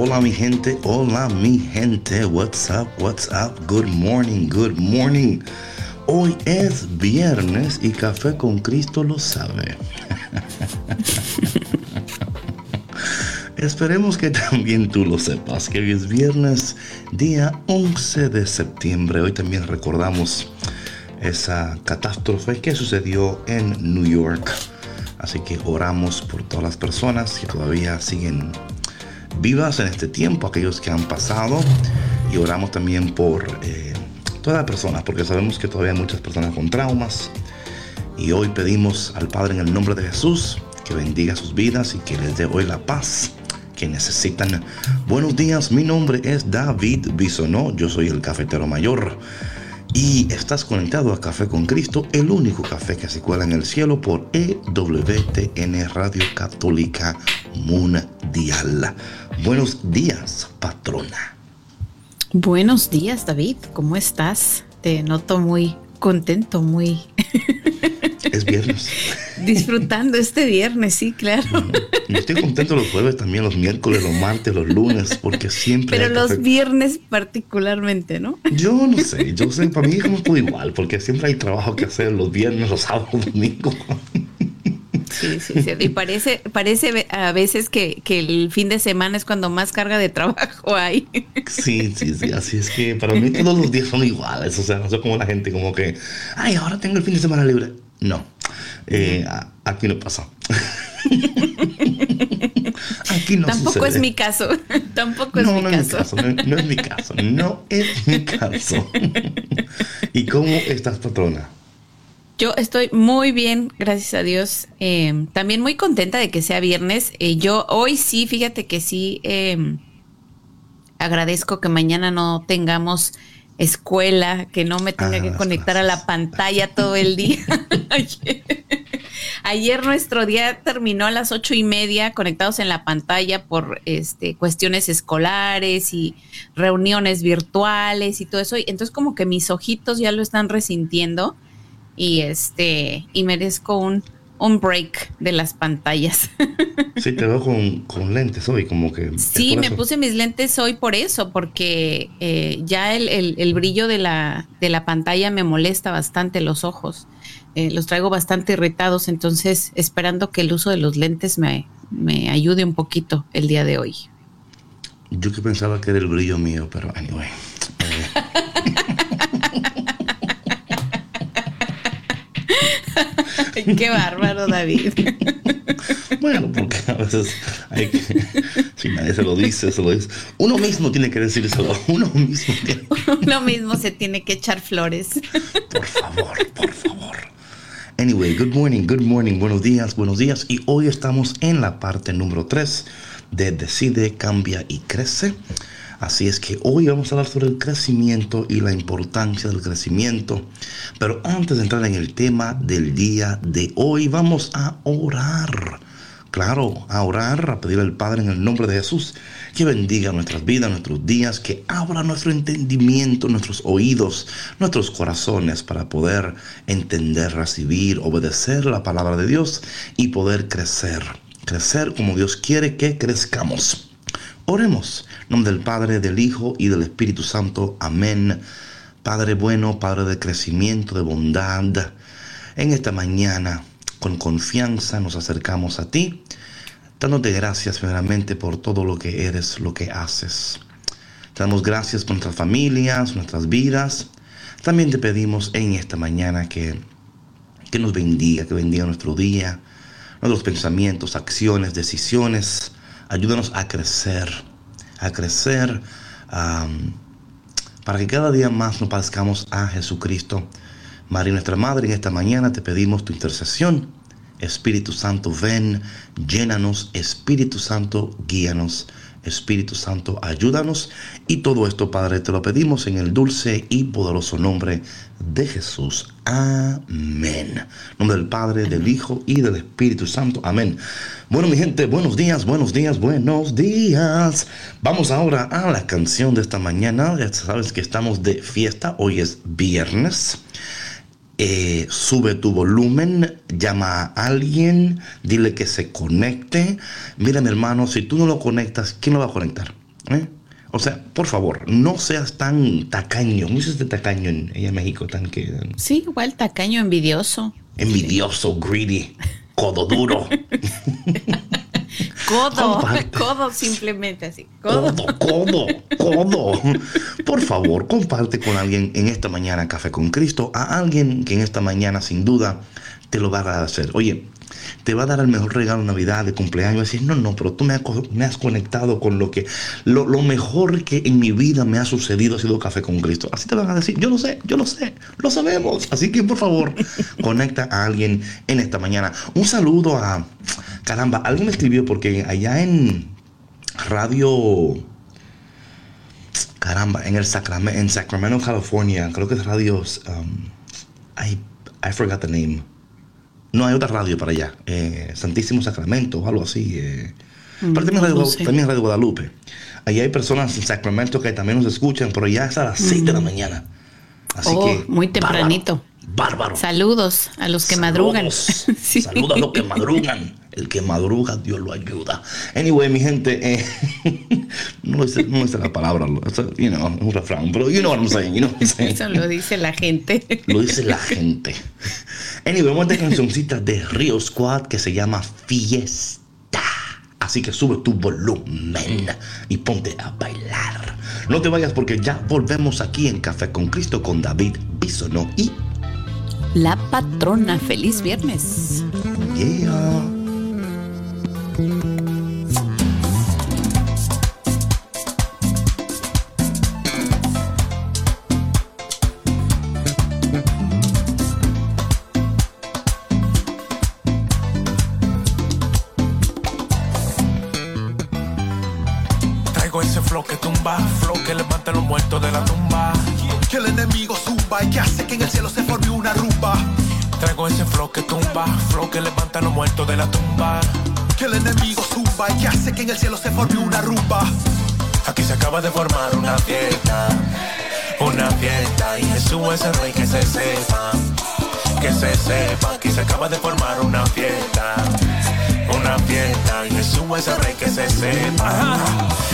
Hola mi gente, hola mi gente, what's up, what's up, good morning, good morning. Hoy es viernes y Café con Cristo lo sabe. Esperemos que también tú lo sepas, que hoy es viernes, día 11 de septiembre. Hoy también recordamos esa catástrofe que sucedió en New York. Así que oramos por todas las personas que todavía siguen vivas en este tiempo, aquellos que han pasado, y oramos también por eh, todas las personas, porque sabemos que todavía hay muchas personas con traumas. Y hoy pedimos al Padre en el nombre de Jesús que bendiga sus vidas y que les dé hoy la paz que necesitan. Buenos días, mi nombre es David Bisonó, yo soy el cafetero mayor. Y estás conectado a Café con Cristo, el único café que se cuela en el cielo por EWTN Radio Católica Mundial. Buenos días, patrona. Buenos días, David. ¿Cómo estás? Te noto muy contento, muy... Es viernes. Disfrutando este viernes, sí, claro. Yo estoy contento los jueves, también los miércoles, los martes, los lunes, porque siempre... Pero los viernes particularmente, ¿no? Yo no sé, yo sé, para mí es como todo igual, porque siempre hay trabajo que hacer los viernes, los sábados, los domingos. Sí, sí, sí. Y parece, parece a veces que, que, el fin de semana es cuando más carga de trabajo hay. Sí, sí, sí. Así es que para mí todos los días son iguales. O sea, no sé cómo la gente como que, ay, ahora tengo el fin de semana libre. No, eh, aquí no pasa. Aquí no Tampoco es mi caso. Tampoco es mi no caso. Es mi caso. No, es mi caso. No es mi caso. ¿Y cómo estás, patrona? Yo estoy muy bien, gracias a Dios. Eh, también muy contenta de que sea viernes. Eh, yo hoy sí, fíjate que sí, eh, agradezco que mañana no tengamos escuela, que no me tenga que conectar a la pantalla todo el día. Ayer, nuestro día terminó a las ocho y media conectados en la pantalla por este, cuestiones escolares y reuniones virtuales y todo eso. Entonces como que mis ojitos ya lo están resintiendo y este y merezco un, un break de las pantallas. Sí, te veo con, lentes hoy, como que... Sí, me puse mis lentes hoy por eso, porque eh, ya el, brillo de la, de la pantalla me molesta bastante los ojos. Eh, los traigo bastante irritados, entonces esperando que el uso de los lentes me, me ayude un poquito el día de hoy. Yo que pensaba que era el brillo mío, pero anyway. Qué bárbaro, David. Bueno, porque a veces hay que, si nadie se lo dice, se lo dice. Uno mismo tiene que decírselo. Uno mismo tiene. Uno mismo se tiene que echar flores. Por favor, por favor. Anyway, good morning, good morning, buenos días, buenos días. Y hoy estamos en la parte número 3 de Decide, Cambia y Crece. Así es que hoy vamos a hablar sobre el crecimiento y la importancia del crecimiento. Pero antes de entrar en el tema del día de hoy, vamos a orar. Claro, a orar, a pedir al Padre en el nombre de Jesús que bendiga nuestras vidas, nuestros días, que abra nuestro entendimiento, nuestros oídos, nuestros corazones para poder entender, recibir, obedecer la palabra de Dios y poder crecer. Crecer como Dios quiere que crezcamos. Oremos. En nombre del Padre, del Hijo y del Espíritu Santo. Amén. Padre bueno, Padre de crecimiento, de bondad. En esta mañana, con confianza, nos acercamos a ti, dándote gracias primeramente por todo lo que eres, lo que haces. Te damos gracias por nuestras familias, nuestras vidas. También te pedimos en esta mañana que que nos bendiga, que bendiga nuestro día, nuestros pensamientos, acciones, decisiones. Ayúdanos a crecer, a crecer para que cada día más nos parezcamos a Jesucristo. María, nuestra Madre, en esta mañana te pedimos tu intercesión. Espíritu Santo, ven, llénanos. Espíritu Santo, guíanos. Espíritu Santo, ayúdanos. Y todo esto, Padre, te lo pedimos en el dulce y poderoso nombre de Jesús. Amén. En nombre del Padre, del Hijo y del Espíritu Santo. Amén. Bueno, mi gente, buenos días, buenos días, buenos días. Vamos ahora a la canción de esta mañana. Ya sabes que estamos de fiesta. Hoy es viernes. Eh, sube tu volumen, llama a alguien, dile que se conecte. Mira, mi hermano, si tú no lo conectas, ¿quién lo va a conectar? ¿Eh? O sea, por favor, no seas tan tacaño. Muchos de tacaño en, en México, tan que. Sí, igual tacaño, envidioso. Envidioso, greedy, codo duro. Codo, codo simplemente así. Codo. codo, codo, Por favor, comparte con alguien en esta mañana Café con Cristo, a alguien que en esta mañana sin duda te lo va a hacer. Oye, te va a dar el mejor regalo de Navidad, de cumpleaños, decir, no, no, pero tú me has, conectado con lo que, lo, lo, mejor que en mi vida me ha sucedido ha sido Café con Cristo. Así te van a decir, yo lo sé, yo lo sé, lo sabemos. Así que por favor, conecta a alguien en esta mañana. Un saludo a, caramba, alguien me escribió porque allá en Radio caramba, en el Sacramento, en Sacramento, California, creo que es radio, um, I, I forgot the name. No hay otra radio para allá. Eh, Santísimo Sacramento o algo así. Eh. Mm, pero también, radio, Radio Guadalupe. Allí hay personas en Sacramento que también nos escuchan, pero ya es a las 6 de la mm. mañana. Así oh, que. Muy tempranito. Bárbaro. Saludos a los que madrugan. Saludos a los que madrugan. El que madruga, Dios lo ayuda. Anyway, mi gente, eh, no, dice, no dice la palabra, you know, es un refrán, pero you know what I'm saying, you know what I'm saying. Eso lo dice la gente. Lo dice la gente. Anyway, vamos a esta cancioncita de Rio Squad que se llama Fiesta. Así que sube tu volumen y ponte a bailar. No te vayas porque ya volvemos aquí en Café con Cristo con David Bisono y la patrona. Feliz viernes. Yeah. Que tumba, flow que levanta los muertos de la tumba. Que el enemigo suba y que hace que en el cielo se forme una rumba. Traigo ese flow que tumba, flow que levanta los muertos de la tumba que el enemigo zumba y que hace que en el cielo se forme una rumba. Aquí se acaba de formar una fiesta, una fiesta y Jesús es el rey que se sepa, que se sepa. Aquí se acaba de formar una fiesta una fiesta y Jesús es el rey que se sepa.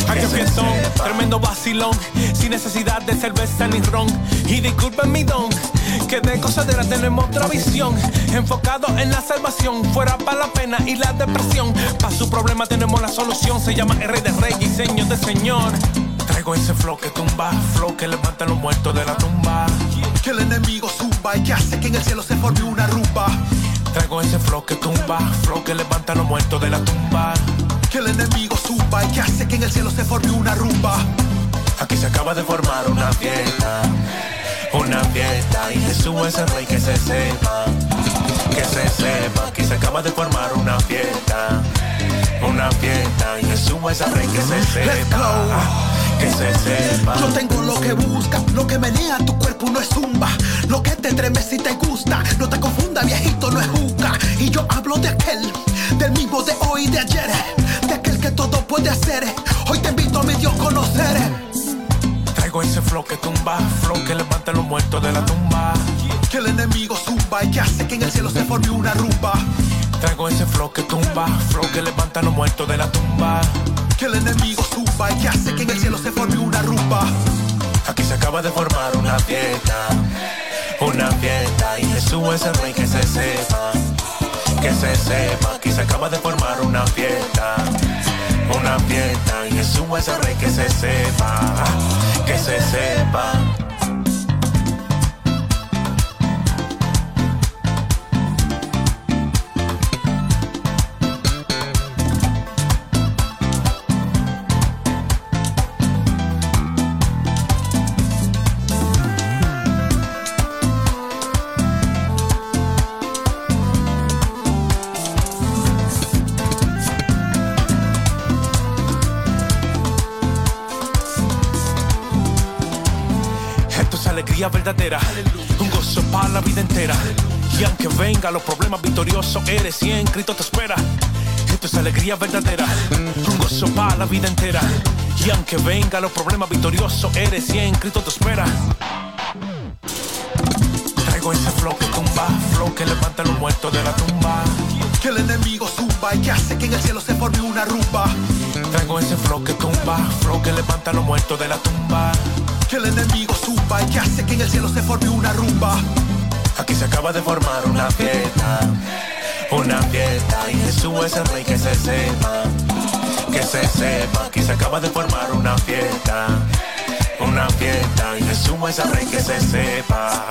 Aquí empiezo, tremendo vacilón, sin necesidad de cerveza ni ron. Y disculpen mi don, que de cosadera tenemos otra visión. Enfocado en la salvación, fuera para la pena y la depresión. Para su problema tenemos la solución, se llama el rey de rey y señor de señor. Traigo ese flow que tumba, flow que levanta a los muertos de la tumba. Que el enemigo zumba y que hace que en el cielo se forme una rumba. Traigo ese flow que tumba, flow que levanta a los muertos de la tumba. Que el enemigo suba y que hace que en el cielo se forme una rumba. Aquí se acaba de formar una fiesta, una fiesta y Jesús es el rey que se sepa, que se sepa. Aquí se acaba de formar una fiesta, una fiesta y Jesús es el rey que se sepa que se sepa. Yo tengo lo que busca, lo que menea tu cuerpo no es zumba. Lo que te treme si te gusta, no te confunda, viejito, no es juca. Y yo hablo de aquel, del mismo de hoy y de ayer, de aquel que todo puede hacer. Hoy te invito a mi Dios conocer. Traigo ese flow que tumba, flow que levanta a los muertos de la tumba. Que el enemigo zumba y que hace que en el cielo se forme una rumba. Traigo ese flow que tumba, flow que levanta a los muertos de la tumba que el enemigo suba y que hace que en el cielo se forme una rumba. Aquí se acaba de formar una fiesta, una fiesta y Jesús es el rey que se sepa, que se sepa. Aquí se acaba de formar una fiesta, una fiesta y Jesús es el rey que se sepa, que se sepa. Alegría verdadera, un gozo para la vida entera. Y aunque venga los problemas victoriosos, eres y en Cristo te espera. Esto es alegría verdadera, un gozo para la vida entera. Y aunque venga los problemas victoriosos, eres y en Cristo te espera. Traigo ese flow que tumba, flow que levanta a los muertos de la tumba. Que el enemigo zumba y que hace que en el cielo se forme una rumba. Traigo ese flow que tumba, flow que levanta a los muertos de la tumba. Que el enemigo zumba y que hace que en el cielo se forme una rumba. Aquí se acaba de formar una fiesta, una fiesta y Jesús es el rey que se sepa, que se sepa. Aquí se acaba de formar una fiesta, una fiesta y Jesús es el rey que se sepa,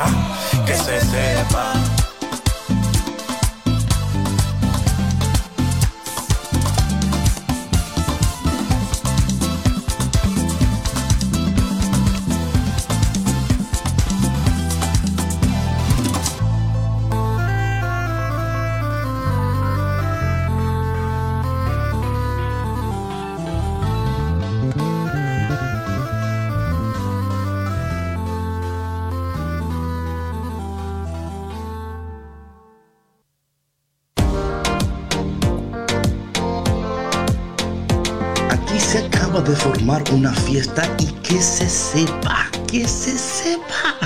que se sepa. Fiesta y que se sepa, que se sepa.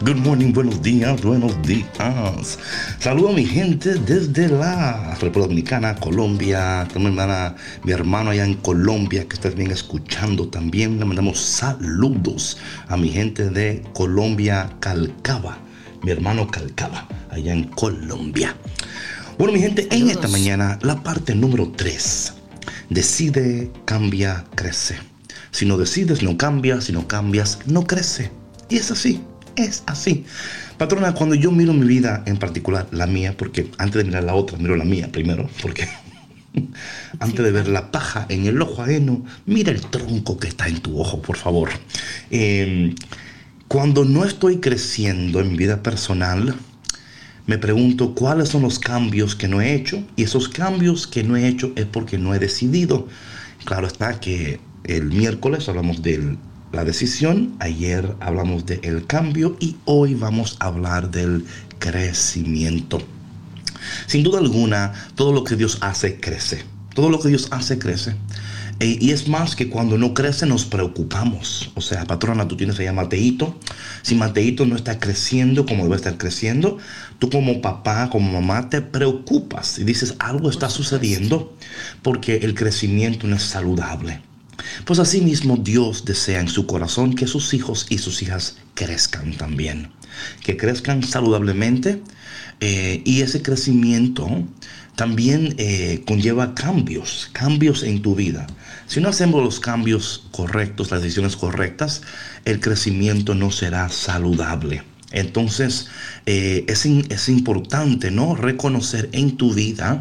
Good morning, buenos días, buenos días. Saludo a mi gente desde la República Dominicana, Colombia. Tengo mi hermana, mi hermano allá en Colombia que ustedes vienen escuchando también. Le mandamos saludos a mi gente de Colombia, Calcaba. Mi hermano Calcaba, allá en Colombia. Bueno, mi gente, en esta mañana, la parte número 3. Decide, cambia, crece. Si no decides, no cambias. Si no cambias, no crece. Y es así, es así. Patrona, cuando yo miro mi vida en particular, la mía, porque antes de mirar la otra, miro la mía primero, porque antes de ver la paja en el ojo ajeno, mira el tronco que está en tu ojo, por favor. Eh, cuando no estoy creciendo en mi vida personal, me pregunto cuáles son los cambios que no he hecho y esos cambios que no he hecho es porque no he decidido. Claro está que el miércoles hablamos de la decisión, ayer hablamos del cambio y hoy vamos a hablar del crecimiento. Sin duda alguna, todo lo que Dios hace crece. Todo lo que Dios hace crece. Eh, y es más que cuando no crece nos preocupamos. O sea, patrona, tú tienes allá a Mateito. Si Mateito no está creciendo como debe estar creciendo, tú como papá, como mamá, te preocupas y dices, algo está sucediendo porque el crecimiento no es saludable. Pues asimismo Dios desea en su corazón que sus hijos y sus hijas crezcan también. Que crezcan saludablemente eh, y ese crecimiento también eh, conlleva cambios, cambios en tu vida. Si no hacemos los cambios correctos, las decisiones correctas, el crecimiento no será saludable. Entonces eh, es, es importante ¿no? reconocer en tu vida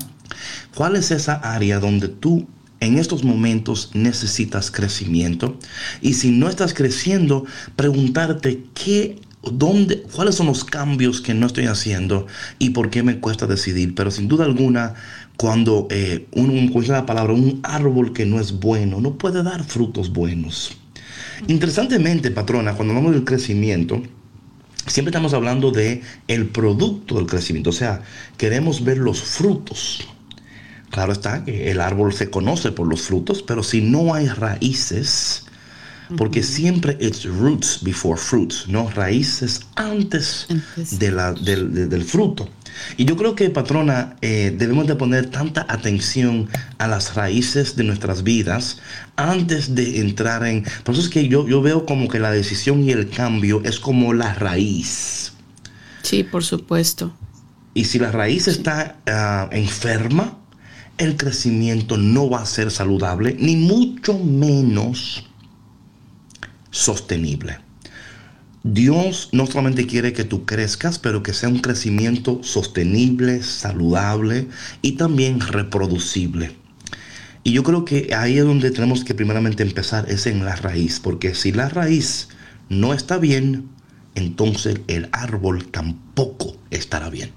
cuál es esa área donde tú en estos momentos necesitas crecimiento. Y si no estás creciendo, preguntarte qué ¿Dónde, ¿Cuáles son los cambios que no estoy haciendo y por qué me cuesta decidir? Pero sin duda alguna, cuando eh, la palabra, un árbol que no es bueno, no puede dar frutos buenos. Interesantemente, patrona, cuando hablamos del crecimiento, siempre estamos hablando de el producto del crecimiento, o sea, queremos ver los frutos. Claro está que el árbol se conoce por los frutos, pero si no hay raíces, porque siempre it's roots before fruits, ¿no? Raíces antes, de la, del, del, fruto. Y yo creo que, patrona, eh, debemos de poner tanta atención a las raíces de nuestras vidas antes de entrar en... Por eso es que yo, yo veo como que la decisión y el cambio es como la raíz. Sí, por supuesto. Y si la raíz está uh, enferma, el crecimiento no va a ser saludable, ni mucho menos sostenible. Dios no solamente quiere que tú crezcas, pero que sea un crecimiento sostenible, saludable y también reproducible. Y yo creo que ahí es donde tenemos que primeramente empezar, es en la raíz, porque si la raíz no está bien, entonces el árbol tampoco estará bien.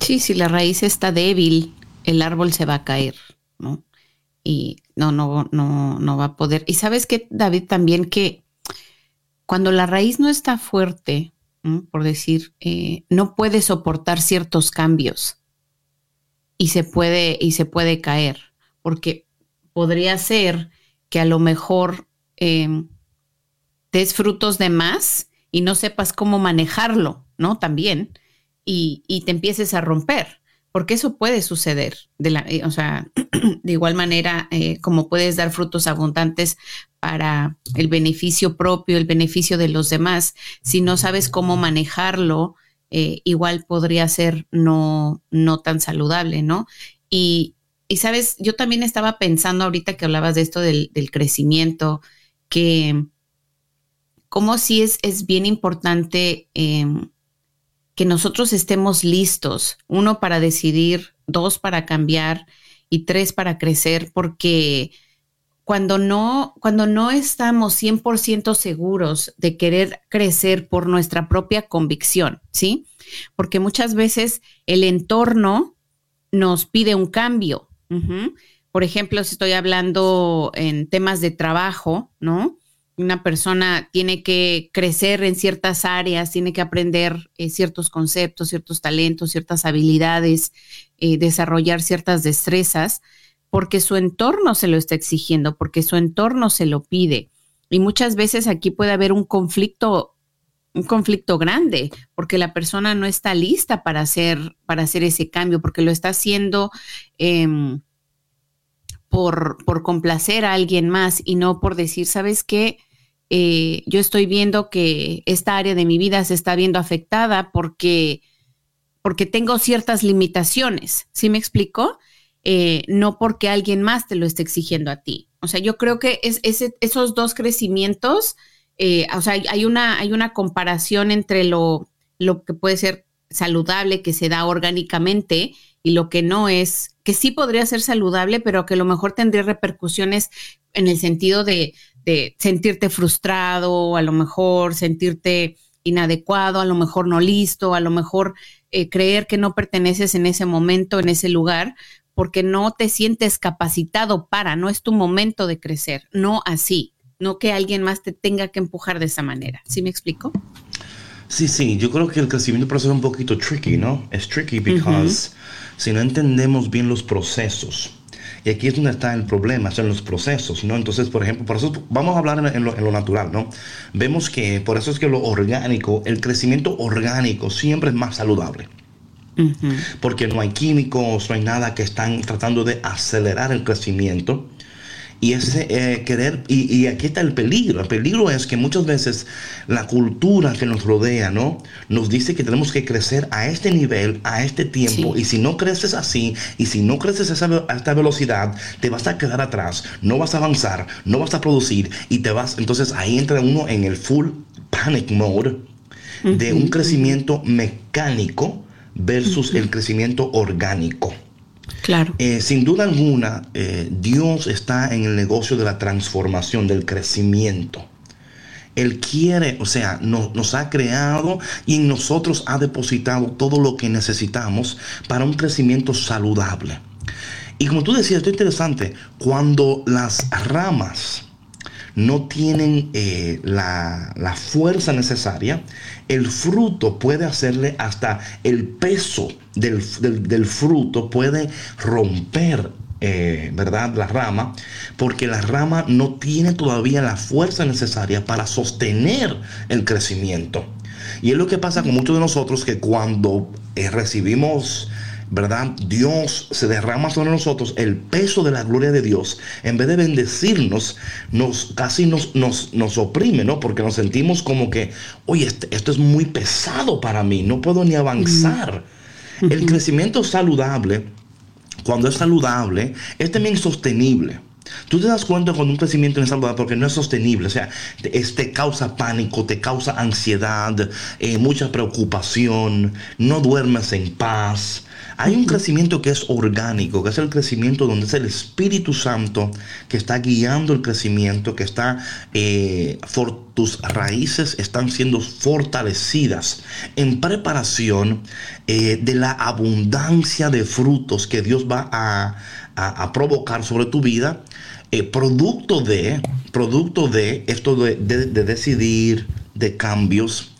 Sí, si la raíz está débil, el árbol se va a caer, ¿no? Y no, no, no, no va a poder. Y sabes que, David, también que cuando la raíz no está fuerte, por decir, eh, no puede soportar ciertos cambios y se puede, y se puede caer, porque podría ser que a lo mejor em, des frutos de más y no sepas cómo manejarlo, ¿no? También, y, y te empieces a romper porque eso puede suceder. De eh, o sea, de igual manera, eh, como puedes dar frutos abundantes para el beneficio propio, el beneficio de los demás, si no sabes cómo manejarlo, eh, igual podría ser no, no tan saludable, ¿no? Y, y, sabes, yo también estaba pensando ahorita que hablabas de esto del, crecimiento, que como si es, es bien importante em, que nosotros estemos listos, uno para decidir, dos para cambiar y tres para crecer, porque cuando no, cuando no estamos 100% seguros de querer crecer por nuestra propia convicción, ¿sí? Porque muchas veces el entorno nos pide un cambio. Por ejemplo, si estoy hablando en temas de trabajo, ¿no? Una persona tiene que crecer en ciertas áreas, tiene que aprender eh, ciertos conceptos, ciertos talentos, ciertas habilidades, eh, desarrollar ciertas destrezas, porque su entorno se lo está exigiendo, porque su entorno se lo pide. Y muchas veces aquí puede haber un conflicto, un conflicto grande, porque la persona no está lista para hacer, para hacer ese cambio, porque lo está haciendo. Em, por, por, complacer a alguien más y no por decir, ¿sabes qué? Eh, yo estoy viendo que esta área de mi vida se está viendo afectada porque, porque tengo ciertas limitaciones. ¿Sí me explico? Eh, no porque alguien más te lo esté exigiendo a ti. O sea, yo creo que es, esos dos crecimientos, eh, o sea, hay una, hay una comparación entre lo, lo que puede ser saludable que se da orgánicamente y lo que no es, que sí podría ser saludable, pero que a lo mejor tendría repercusiones en el sentido de, de sentirte frustrado, a lo mejor sentirte inadecuado, a lo mejor no listo, a lo mejor eh, creer que no perteneces en ese momento, en ese lugar, porque no te sientes capacitado para, no es tu momento de crecer, no así, no que alguien más te tenga que empujar de esa manera. ¿Sí me explico? Sí, sí, yo creo que el crecimiento proceso es un poquito tricky, ¿no? Es tricky because si no entendemos bien los procesos, y aquí es donde está el problema, son los procesos, ¿no? Entonces, por ejemplo, por eso vamos a hablar en, lo, natural, ¿no? Vemos que por eso es que lo orgánico, el crecimiento orgánico siempre es más saludable. Porque no hay químicos, no hay nada que están tratando de acelerar el crecimiento y ese eh, querer, y, aquí está el peligro. El peligro es que muchas veces la cultura que nos rodea, ¿no? Nos dice que tenemos que crecer a este nivel, a este tiempo. Y si no creces así, y si no creces a, esta velocidad, te vas a quedar atrás, no vas a avanzar, no vas a producir, y te vas. Entonces ahí entra uno en el full panic mode de un crecimiento mecánico versus el crecimiento orgánico. Claro. Eh, sin duda alguna, eh, Dios está en el negocio de la transformación, del crecimiento. Él quiere, o sea, nos ha creado y en nosotros ha depositado todo lo que necesitamos para un crecimiento saludable. Y como tú decías, esto es interesante, cuando las ramas no tienen eh, la, fuerza necesaria, el fruto puede hacerle hasta el peso del, fruto, puede romper eh, ¿verdad? La rama, porque la rama no tiene todavía la fuerza necesaria para sostener el crecimiento. Y es lo que pasa con muchos de nosotros que cuando eh, recibimos ¿verdad? Dios se derrama sobre nosotros el peso de la gloria de Dios. En vez de bendecirnos, nos casi nos, nos, oprime, ¿no? Porque nos sentimos como que, oye, este, esto es muy pesado para mí, no puedo ni avanzar. El crecimiento saludable, cuando es saludable, es también sostenible. Tú te das cuenta cuando un crecimiento es saludable porque no es sostenible, o sea, te, te causa pánico, te causa ansiedad, eh, mucha preocupación, no duermes en paz, hay un crecimiento que es orgánico, que es el crecimiento donde es el Espíritu Santo que está guiando el crecimiento, que está, eh, tus raíces están siendo fortalecidas en preparación eh, de la abundancia de frutos que Dios va a, provocar sobre tu vida eh, producto de, producto de esto de, decidir, de cambios.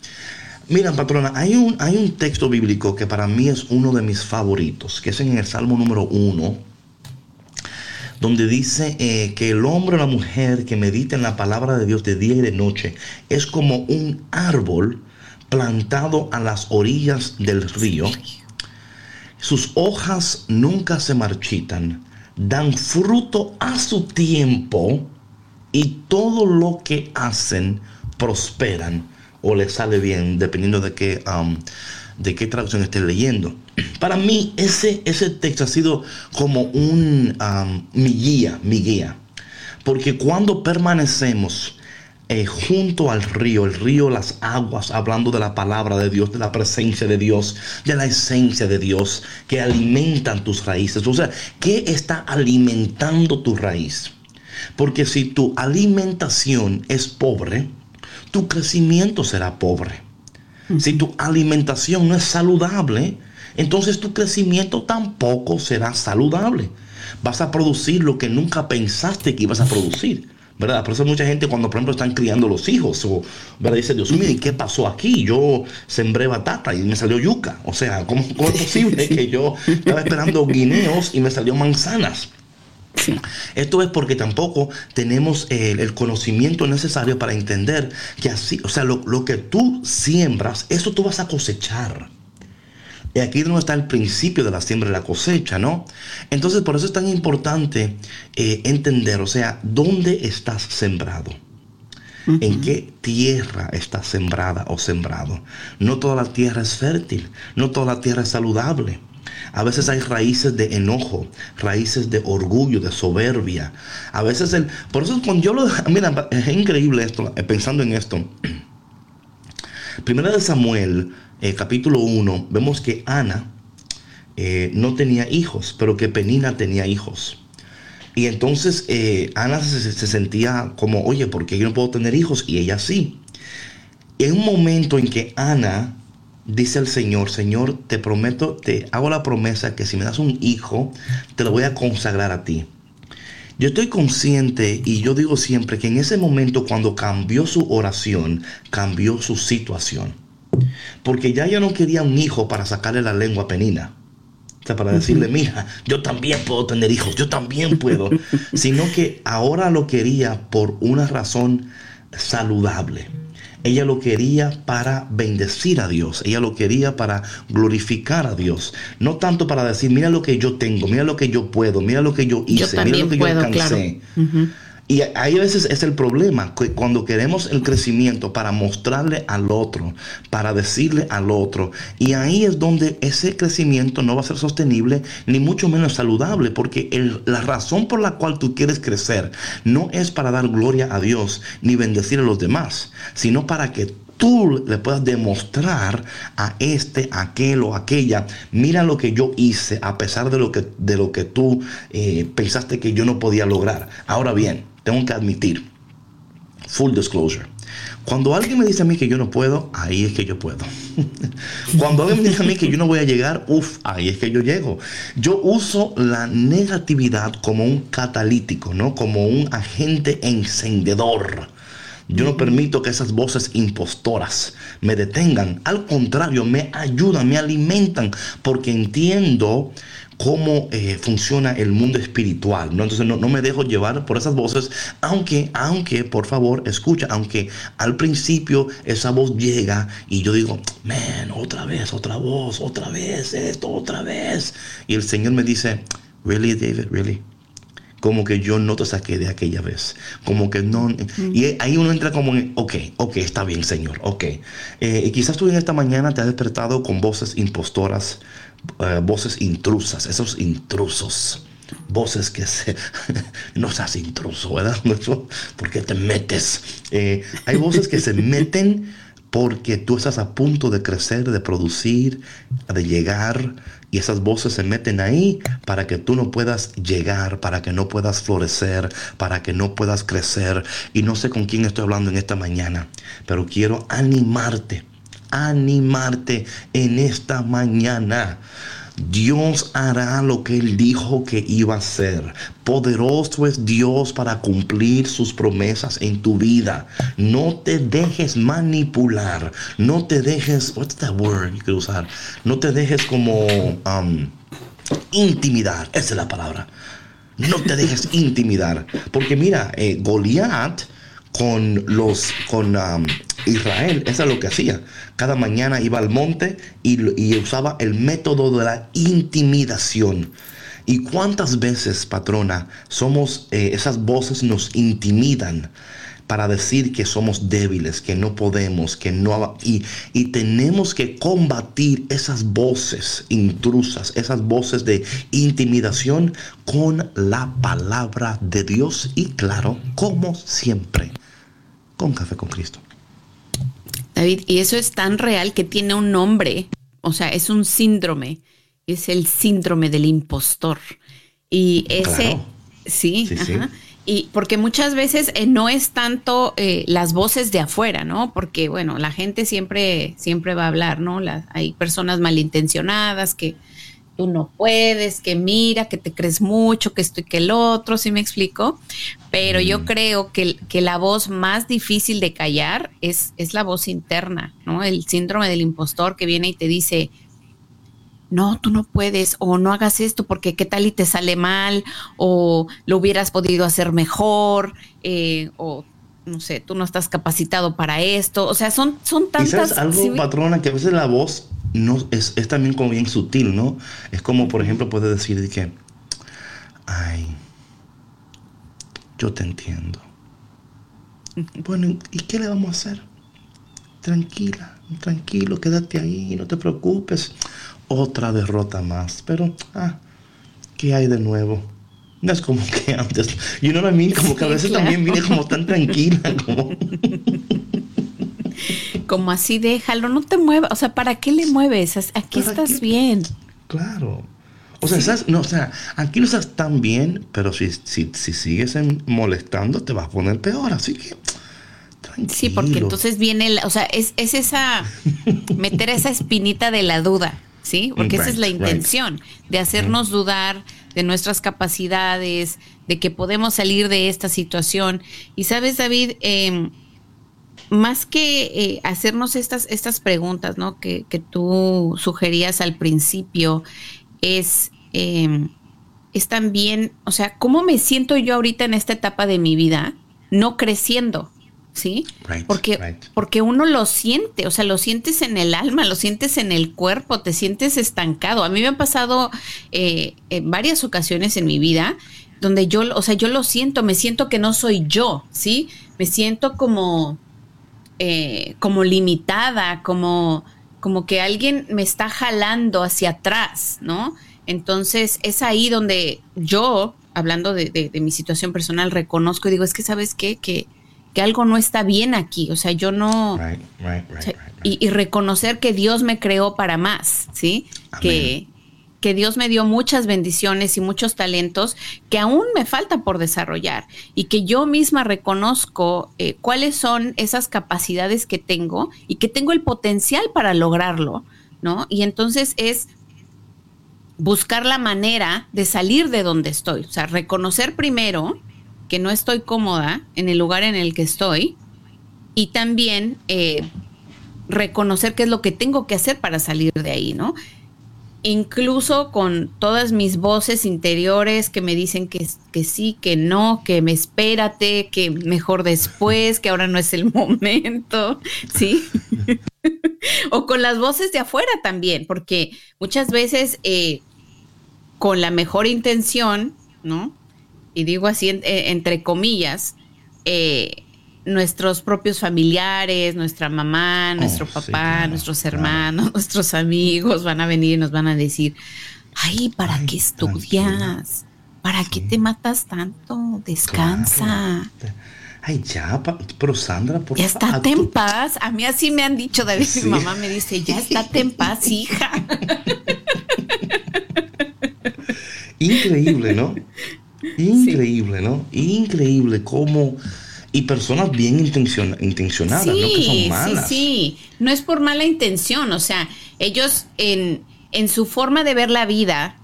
Mira, patrona, hay un, hay un texto bíblico que para mí es uno de mis favoritos, que es en el Salmo número uno, donde dice eh, que el hombre o la mujer que medita en la palabra de Dios de día y de noche es como un árbol plantado a las orillas del río. Sus hojas nunca se marchitan, dan fruto a su tiempo y todo lo que hacen prosperan o les sale bien, dependiendo de qué, de qué traducción esté leyendo. Para mí ese, ese texto ha sido como un, mi guía, mi guía. Porque cuando permanecemos eh, junto al río, el río, las aguas, hablando de la palabra de Dios, de la presencia de Dios, de la esencia de Dios, que alimentan tus raíces. O sea, ¿qué está alimentando tu raíz? Porque si tu alimentación es pobre, tu crecimiento será pobre. Si tu alimentación no es saludable, entonces tu crecimiento tampoco será saludable. Vas a producir lo que nunca pensaste que ibas a producir. ¿verdad? Por eso mucha gente cuando, por ejemplo, están criando los hijos, o, ¿verdad? Dice, Dios mío, ¿y qué pasó aquí? Yo sembré batata y me salió yuca. O sea, ¿cómo, es posible que yo estaba esperando guineos y me salió manzanas? Esto es porque tampoco tenemos el, conocimiento necesario para entender que así, o sea, lo, lo que tú siembras, eso tú vas a cosechar. Y aquí donde está el principio de la siembra y la cosecha, ¿no? Entonces, por eso es tan importante eh, entender, o sea, ¿dónde estás sembrado? ¿En qué tierra estás sembrada o sembrado? No toda la tierra es fértil, no toda la tierra es saludable. A veces hay raíces de enojo, raíces de orgullo, de soberbia. A veces el... Por eso cuando yo lo... Mira, es increíble esto, eh, pensando en esto. Primera de Samuel eh, capítulo 1, vemos que Ana eh, no tenía hijos, pero que Penina tenía hijos. Y entonces Ana se, sentía como, oye, ¿por qué yo no puedo tener hijos? Y ella sí. En un momento en que Ana dice al Señor, Señor, te prometo, te hago la promesa que si me das un hijo, te lo voy a consagrar a ti. Yo estoy consciente y yo digo siempre que en ese momento cuando cambió su oración, cambió su situación. Porque ya yo no quería un hijo para sacarle la lengua a Penina. O sea, para decirle, mira, yo también puedo tener hijos, yo también puedo. sino que ahora lo quería por una razón saludable. Ella lo quería para bendecir a Dios. Ella lo quería para glorificar a Dios. No tanto para decir, mira lo que yo tengo, mira lo que yo puedo, mira lo que yo hice, mira lo que yo alcancé. Y ahí a veces es el problema, que cuando queremos el crecimiento para mostrarle al otro, para decirle al otro, y ahí es donde ese crecimiento no va a ser sostenible, ni mucho menos saludable, porque la razón por la cual tú quieres crecer no es para dar gloria a Dios ni bendecir a los demás, sino para que tú le puedas demostrar a este, aquel o aquella, mira lo que yo hice a pesar de lo que, de lo que tú eh, pensaste que yo no podía lograr. Ahora bien, tengo que admitir, full disclosure. Cuando alguien me dice a mí que yo no puedo, ahí es que yo puedo. Cuando alguien me dice a mí que yo no voy a llegar, uff, ahí es que yo llego. Yo uso la negatividad como un catalítico, ¿no? Como un agente encendedor. Yo no permito que esas voces impostoras me detengan. Al contrario, me ayudan, me alimentan, porque entiendo cómo eh, funciona el mundo espiritual, ¿no? Entonces no, me dejo llevar por esas voces, aunque, aunque, por favor, escucha, aunque al principio esa voz llega y yo digo, man, otra vez, otra voz, otra vez, esto, otra vez. Y el Señor me dice, really, David, really. Como que yo no te saqué de aquella vez. Como que no. Y ahí uno entra como en, ok, ok, está bien, Señor, ok. Eh, y quizás tú en esta mañana te has despertado con voces impostoras, eh, voces intrusas, esos intrusos. Voces que se... no seas intruso, ¿verdad? Porque te metes. Eh, hay voces que se meten porque tú estás a punto de crecer, de producir, de llegar, y esas voces se meten ahí para que tú no puedas llegar, para que no puedas florecer, para que no puedas crecer. Y no sé con quién estoy hablando en esta mañana, pero quiero animarte animarte en esta mañana. Dios hará lo que Él dijo que iba a hacer. Poderoso es Dios para cumplir sus promesas en tu vida. No te dejes manipular. No te dejes, what's that word you could usar? No te dejes como um, intimidar. Esa es la palabra. No te dejes intimidar. Porque mira, eh, Goliat con los con Israel, eso es lo que hacía. Cada mañana iba al monte y, usaba el método de la intimidación. ¿Y cuántas veces, patrona, somos, eh, esas voces nos intimidan para decir que somos débiles, que no podemos, que no... Y, y tenemos que combatir esas voces intrusas, esas voces de intimidación con la palabra de Dios y claro, como siempre, con Café con Cristo. David, y eso es tan real que tiene un nombre, o sea, es un síndrome, es el síndrome del impostor. Y ese, sí, ajá. Y porque muchas veces eh, no es tanto eh, las voces de afuera, ¿no? Porque, bueno, la gente siempre, siempre va a hablar, ¿no? hay personas malintencionadas que tú no puedes, que mira, que te crees mucho, que esto y que el otro, ¿sí me explico? Pero yo mm. creo que, que, la voz más difícil de callar es, es la voz interna, ¿no? El síndrome del impostor que viene y te dice, no, tú no puedes, o no hagas esto porque qué tal y te sale mal, o lo hubieras podido hacer mejor, eh, o no sé, tú no estás capacitado para esto. O sea, son, son tantas. ¿Y sabes algo, patrona, que a veces la voz no es, es, también como bien sutil, ¿no? Es como, por ejemplo, puede decir que, ay, yo te entiendo. Bueno, ¿y qué le vamos a hacer? Tranquila, tranquilo, quédate ahí, no te preocupes. Otra derrota más, pero, ah, ¿qué hay de nuevo? No es como que antes. You know what I mean? Como que a veces también viene como tan tranquila, como. como así, déjalo, no te muevas. O sea, ¿para qué le mueves? Aquí estás bien. Claro. O sea, no, o sea, aquí no estás tan bien, pero si, si, si sigues molestando, te vas a poner peor. Así que. Tranquilo. Sí, porque entonces viene, o sea, es, es esa, meter esa espinita de la duda, ¿sí? Porque esa es la intención, de hacernos dudar de nuestras capacidades, de que podemos salir de esta situación. Y sabes, David, eh, más que eh, hacernos estas, estas preguntas, ¿no? Que, tú sugerías al principio, es, em, es también, o sea, ¿cómo me siento yo ahorita en esta etapa de mi vida? No creciendo, ¿sí? porque, porque uno lo siente, o sea, lo sientes en el alma, lo sientes en el cuerpo, te sientes estancado. A mí me ha pasado eh, en varias ocasiones en mi vida donde yo, o sea, yo lo siento, me siento que no soy yo, ¿sí? Me siento como eh, como limitada, como, como que alguien me está jalando hacia atrás, ¿no? Entonces es ahí donde yo, hablando de, mi situación personal, reconozco y digo, es que sabes qué, que, que algo no está bien aquí, o sea, yo no... y, reconocer que Dios me creó para más, ¿sí? Que, que Dios me dio muchas bendiciones y muchos talentos que aún me falta por desarrollar y que yo misma reconozco eh, cuáles son esas capacidades que tengo y que tengo el potencial para lograrlo, ¿no? Y entonces es buscar la manera de salir de donde estoy, o sea, reconocer primero que no estoy cómoda en el lugar en el que estoy y también eh, reconocer qué es lo que tengo que hacer para salir de ahí, ¿no? incluso con todas mis voces interiores que me dicen que, que sí, que no, que me espérate, que mejor después, que ahora no es el momento, ¿sí? o con las voces de afuera también, porque muchas veces eh, con la mejor intención, ¿no? Y digo así eh, entre comillas, eh, nuestros propios familiares, nuestra mamá, oh, nuestro papá, nuestros hermanos, nuestros amigos van a venir y nos van a decir, ay, ¿para qué estudias? ¿Para qué te matas tanto? Descansa. Ay, ya, pero Sandra, por Ya estate en paz. A mí así me han dicho, David, mi mamá me dice, ya estate en paz, hija. Increíble, ¿no? Increíble, ¿no? Increíble cómo y personas bien intencionadas, no que son malas. Sí, sí. no es por mala intención, o sea, ellos en, en su forma de ver la vida,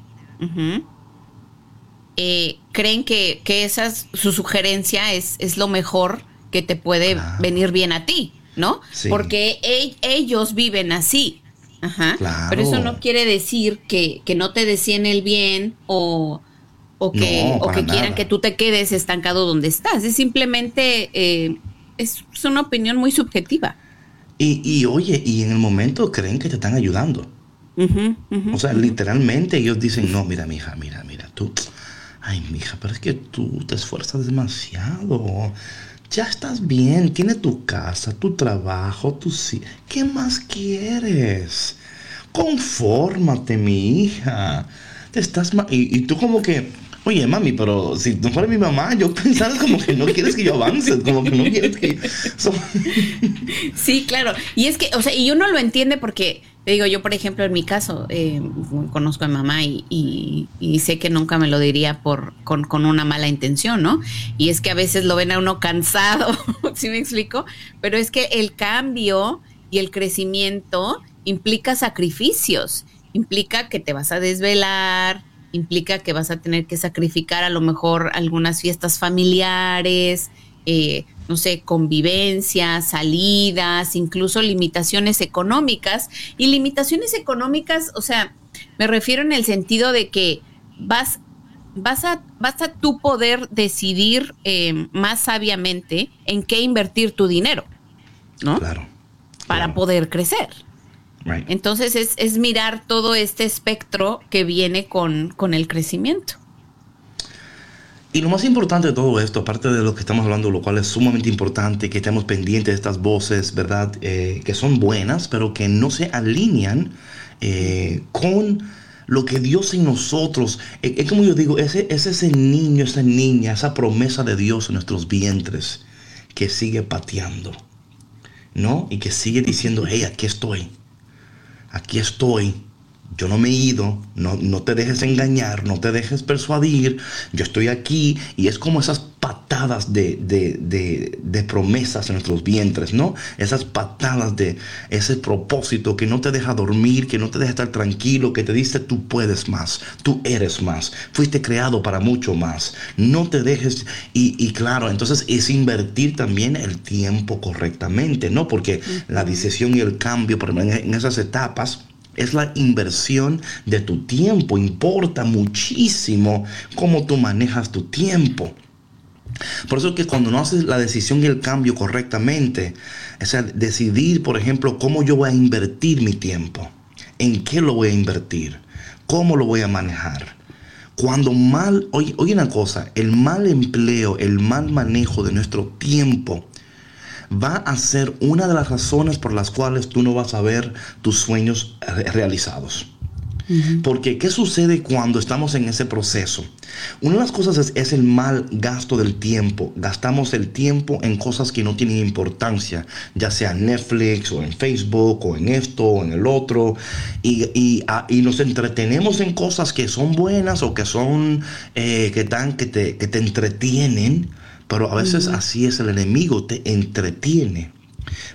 eh, creen que, que su sugerencia es, es lo mejor que te puede venir bien a ti, ¿no? Porque ellos viven así. Ajá. Pero eso no quiere decir que, no te decían el bien o, o que, o que quieran que tú te quedes estancado donde estás. Es simplemente, eh, es, una opinión muy subjetiva. Y, y, oye, y en el momento creen que te están ayudando. O sea, literalmente ellos dicen, no, mira, mija, mira, mira, tú, ay, mija, pero es que tú te esfuerzas demasiado. Ya estás bien, tiene tu casa, tu trabajo, tu sí. ¿Qué más quieres? Confórmate, mi hija. Te estás y, y tú como que, Oye, mami, pero si tú fueras mi mamá, yo pensaba como que no quieres que yo avance, como que no quieres que... Sí, claro. Y es que, o sea, y uno lo entiende porque te digo, yo por ejemplo, en mi caso, eh, conozco a mamá y, sé que nunca me lo diría por, con, una mala intención, ¿no? Y es que a veces lo ven a uno cansado, ¿sí me explico? Pero es que el cambio y el crecimiento implica sacrificios, implica que te vas a desvelar, implica que vas a tener que sacrificar a lo mejor algunas fiestas familiares, eh, no sé, convivencia, salidas, incluso limitaciones económicas. Y limitaciones económicas, o sea, me refiero en el sentido de que vas, vas, a, vas a tú poder decidir eh, más sabiamente en qué invertir tu dinero, ¿no? Claro. Para poder crecer. Entonces es, es, mirar todo este espectro que viene con, con el crecimiento. Y lo más importante de todo esto, aparte de lo que estamos hablando, lo cual es sumamente importante, que estemos pendientes de estas voces, ¿verdad? Eh, que son buenas, pero que no se alinean eh, con lo que Dios en nosotros, eh, es como yo digo, ese, es ese niño, esa niña, esa promesa de Dios en nuestros vientres, que sigue pateando, ¿no? Y que sigue diciendo, hey, aquí estoy, aquí estoy, yo no me he ido, no, no, te dejes engañar, no te dejes persuadir, yo estoy aquí y es como esas patadas de, de, promesas en nuestros vientres, ¿no? Esas patadas de ese propósito que no te deja dormir, que no te deja estar tranquilo, que te dice tú puedes más, tú eres más, fuiste creado para mucho más, no te dejes y, claro, entonces es invertir también el tiempo correctamente, ¿no? Porque la decisión y el cambio en esas etapas, es la inversión de tu tiempo. Importa muchísimo cómo tú manejas tu tiempo. Por eso que cuando no haces la decisión y el cambio correctamente, o sea, decidir, por ejemplo, cómo yo voy a invertir mi tiempo, en qué lo voy a invertir, cómo lo voy a manejar. Cuando mal, oye, oye una cosa, el mal empleo, el mal manejo de nuestro tiempo va a ser una de las razones por las cuales tú no vas a ver tus sueños realizados. Porque, ¿qué sucede cuando estamos en ese proceso? Una de las cosas es, el mal gasto del tiempo. Gastamos el tiempo en cosas que no tienen importancia, ya sea en Netflix o en Facebook o en esto o en el otro. Y, y, ah, nos entretenemos en cosas que son buenas o que son, eh, que, dan, que, te, que te entretienen pero a veces así es el enemigo, te entretiene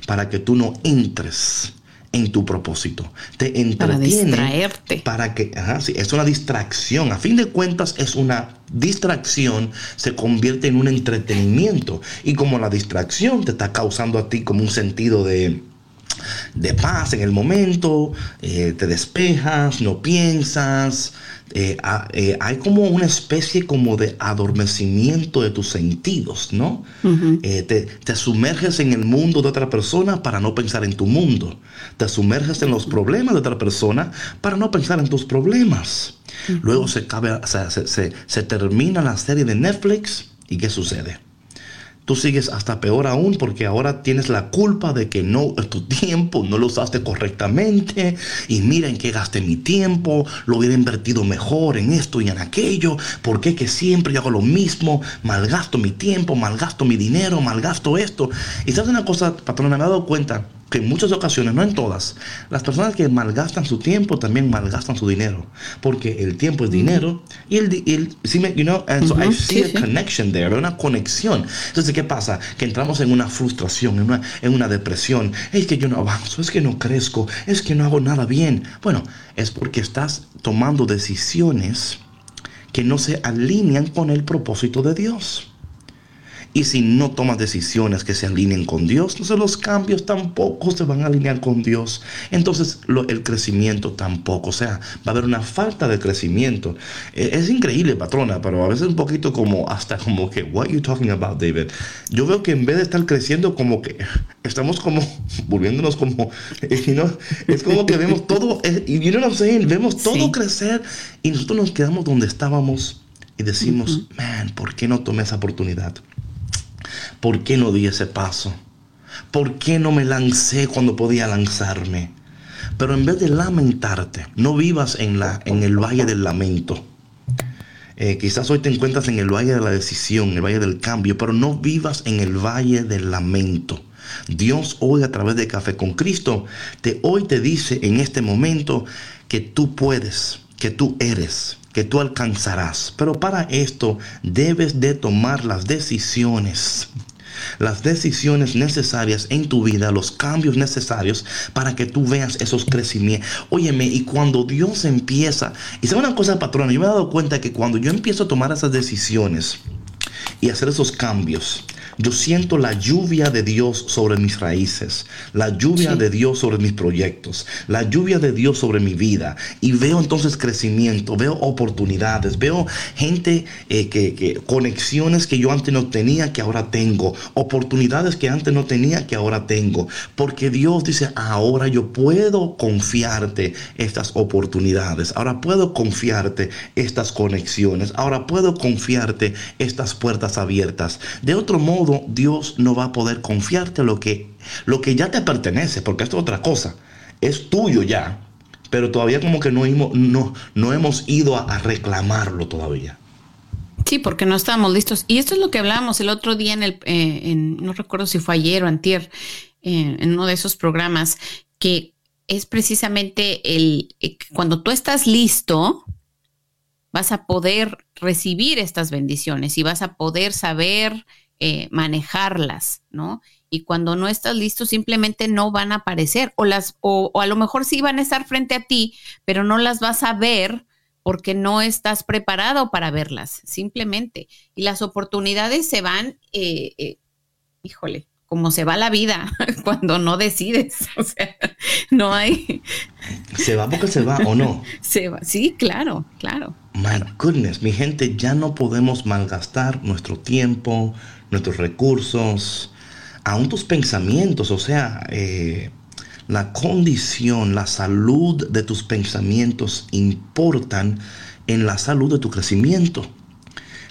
para que tú no entres en tu propósito. Te entretiene. Para distraerte. Para que, ajá, sí, es una distracción. A fin de cuentas es una distracción, se convierte en un entretenimiento. Y como la distracción te está causando a ti como un sentido de, de paz en el momento, eh, te despejas, no piensas, eh, eh, hay como una especie como de adormecimiento de tus sentidos, ¿no? te, sumerges en el mundo de otra persona para no pensar en tu mundo, te sumerges en los problemas de otra persona para no pensar en tus problemas. Luego se, cabe, se, se termina la serie de Netflix y ¿qué sucede? Tú sigues hasta peor aún porque ahora tienes la culpa de que no tu tiempo no lo usaste correctamente. Y mira en qué gasté mi tiempo, lo hubiera invertido mejor en esto y en aquello, porque que siempre hago lo mismo, malgasto mi tiempo, malgasto mi dinero, malgasto esto. Y sabes una cosa, patrona, me he dado cuenta que en muchas ocasiones, no en todas, las personas que malgastan su tiempo también malgastan su dinero, porque el tiempo es dinero y el, el you know, and so I see a connection there, una conexión. Entonces, ¿qué pasa? Que entramos en una frustración, en una, en una depresión. Es que yo no avanzo, es que no crezco, es que no hago nada bien. Bueno, es porque estás tomando decisiones que no se alinean con el propósito de Dios. Y si no tomas decisiones que se alineen con Dios, entonces los cambios tampoco se van a alinear con Dios. Entonces el crecimiento tampoco. O sea, va a haber una falta de crecimiento. E, es increíble, patrona, pero a veces un poquito como hasta como que, what are you talking about, David? Yo veo que en vez de estar creciendo, como que estamos como volviéndonos como, es como que vemos todo, y you know what Vemos todo crecer y nosotros nos quedamos donde estábamos y decimos, man, ¿por qué no tomé esa oportunidad? ¿Por qué no di ese paso? ¿Por qué no me lancé cuando podía lanzarme? Pero en vez de lamentarte, no vivas en, la, en el valle del lamento. Eh, quizás hoy te encuentras en el valle de la decisión, el valle del cambio, pero no vivas en el valle del lamento. Dios hoy a través de Café con Cristo, te, hoy te dice en este momento que tú puedes, que tú eres, que tú alcanzarás. Pero para esto debes de tomar las decisiones las decisiones necesarias en tu vida, los cambios necesarios para que tú veas esos crecimientos. Óyeme, y cuando Dios empieza, y sabe una cosa, patrona, yo me he dado cuenta que cuando yo empiezo a tomar esas decisiones y hacer esos cambios, yo siento la lluvia de Dios sobre mis raíces, la lluvia de Dios sobre mis proyectos, la lluvia de Dios sobre mi vida. Y veo entonces crecimiento, veo oportunidades, veo gente eh, que, conexiones que yo antes no tenía que ahora tengo, oportunidades que antes no tenía que ahora tengo. Porque Dios dice, ahora yo puedo confiarte estas oportunidades, ahora puedo confiarte estas conexiones, ahora puedo confiarte estas puertas abiertas. De otro modo, Dios no va a poder confiarte lo que, lo que ya te pertenece, porque esto es otra cosa. Es tuyo ya, pero todavía como que no, hemos, no, no hemos ido a, reclamarlo todavía. Sí, porque no estábamos listos. Y esto es lo que hablábamos el otro día en el, eh, no recuerdo si fue ayer o antier, eh, en uno de esos programas, que es precisamente el, eh, cuando tú estás listo, vas a poder recibir estas bendiciones y vas a poder saber eh, manejarlas, ¿no? Y cuando no estás listo, simplemente no van a aparecer o las, o, a lo mejor sí van a estar frente a ti, pero no las vas a ver porque no estás preparado para verlas, simplemente. Y las oportunidades se van, eh, eh, híjole, como se va la vida cuando no decides. O sea, no hay. ¿Se va porque se va o no? Se va, sí, claro, claro. My goodness, mi gente, ya no podemos malgastar nuestro tiempo, nuestros recursos, aún tus pensamientos, o sea, eh, la condición, la salud de tus pensamientos importan en la salud de tu crecimiento.